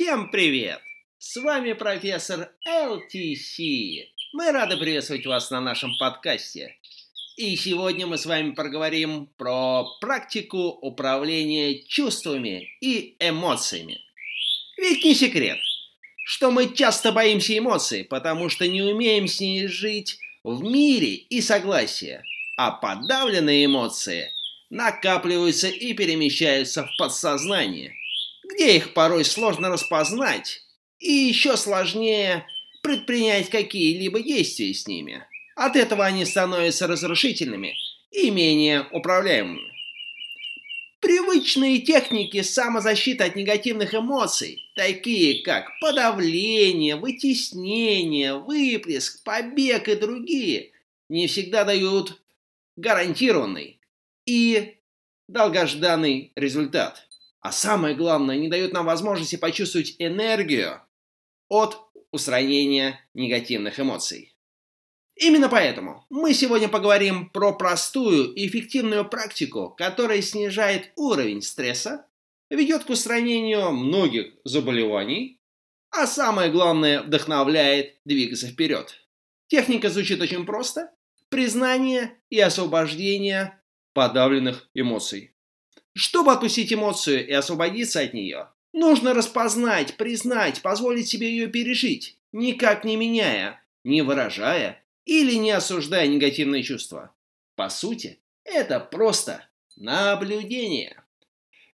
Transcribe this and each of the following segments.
Всем привет! С вами профессор LTC. Мы рады приветствовать вас на нашем подкасте. И сегодня мы с вами поговорим про практику управления чувствами и эмоциями. Ведь не секрет, что мы часто боимся эмоций, потому что не умеем с ними жить в мире и согласии, а подавленные эмоции накапливаются и перемещаются в подсознание – где их порой сложно распознать, и еще сложнее предпринять какие-либо действия с ними. От этого они становятся разрушительными и менее управляемыми. Привычные техники самозащиты от негативных эмоций, такие как подавление, вытеснение, выплеск, побег и другие, не всегда дают гарантированный и долгожданный результат. А самое главное, не дает нам возможности почувствовать энергию от устранения негативных эмоций. Именно поэтому мы сегодня поговорим про простую и эффективную практику, которая снижает уровень стресса, ведет к устранению многих заболеваний, а самое главное, вдохновляет двигаться вперед. Техника звучит очень просто. Признание и освобождение подавленных эмоций. Чтобы отпустить эмоцию и освободиться от нее, нужно распознать, признать, позволить себе ее пережить, никак не меняя, не выражая или не осуждая негативные чувства. По сути, это просто наблюдение.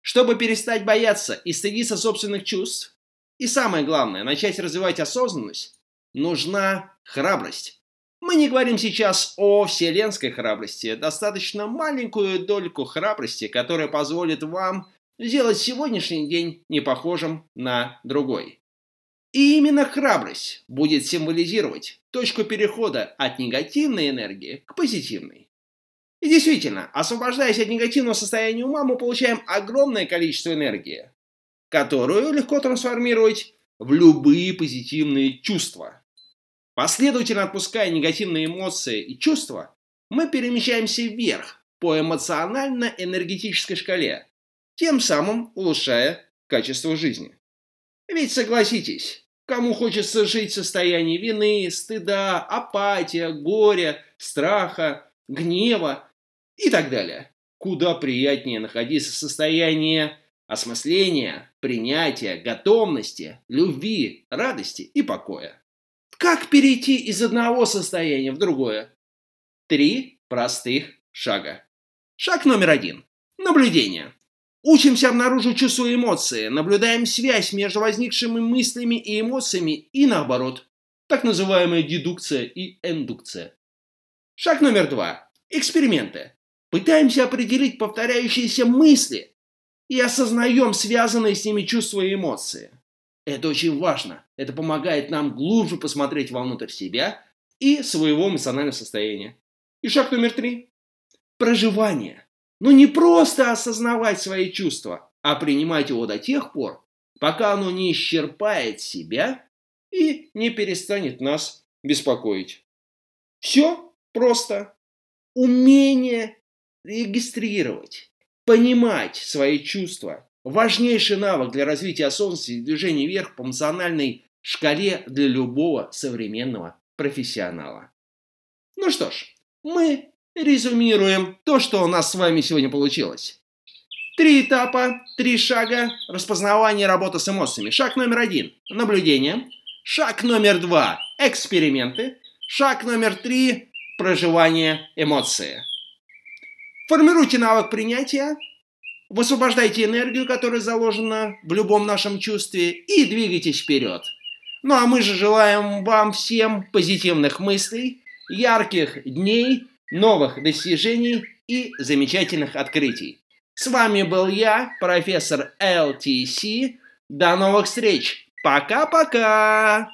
Чтобы перестать бояться и стыдиться собственных чувств, и самое главное, начать развивать осознанность, нужна храбрость. Мы не говорим сейчас о вселенской храбрости, достаточно маленькую дольку храбрости, которая позволит вам сделать сегодняшний день не похожим на другой. И именно храбрость будет символизировать точку перехода от негативной энергии к позитивной. И действительно, освобождаясь от негативного состояния ума, мы получаем огромное количество энергии, которую легко трансформировать в любые позитивные чувства. Последовательно отпуская негативные эмоции и чувства, мы перемещаемся вверх по эмоционально-энергетической шкале, тем самым улучшая качество жизни. Ведь согласитесь, кому хочется жить в состоянии вины, стыда, апатия, горя, страха, гнева и так далее. Куда приятнее находиться в состоянии осмысления, принятия, готовности, любви, радости и покоя. Как перейти из одного состояния в другое? Три простых шага. Шаг номер один. Наблюдение. Учимся обнаруживать чувства и эмоции, наблюдаем связь между возникшими мыслями и эмоциями и наоборот. Так называемая дедукция и индукция. Шаг номер два. Эксперименты. Пытаемся определить повторяющиеся мысли и осознаем связанные с ними чувства и эмоции. Это очень важно. Это помогает нам глубже посмотреть вовнутрь себя и своего эмоционального состояния. И шаг номер три. Проживание. Но ну, не просто осознавать свои чувства, а принимать его до тех пор, пока оно не исчерпает себя и не перестанет нас беспокоить. Все просто. Умение регистрировать, понимать свои чувства, Важнейший навык для развития осознанности и движения вверх по эмоциональной шкале для любого современного профессионала. Ну что ж, мы резюмируем то, что у нас с вами сегодня получилось. Три этапа, три шага распознавания работы с эмоциями. Шаг номер один – наблюдение. Шаг номер два – эксперименты. Шаг номер три – проживание эмоции. Формируйте навык принятия, Высвобождайте энергию, которая заложена в любом нашем чувстве, и двигайтесь вперед. Ну а мы же желаем вам всем позитивных мыслей, ярких дней, новых достижений и замечательных открытий. С вами был я, профессор LTC. До новых встреч. Пока-пока.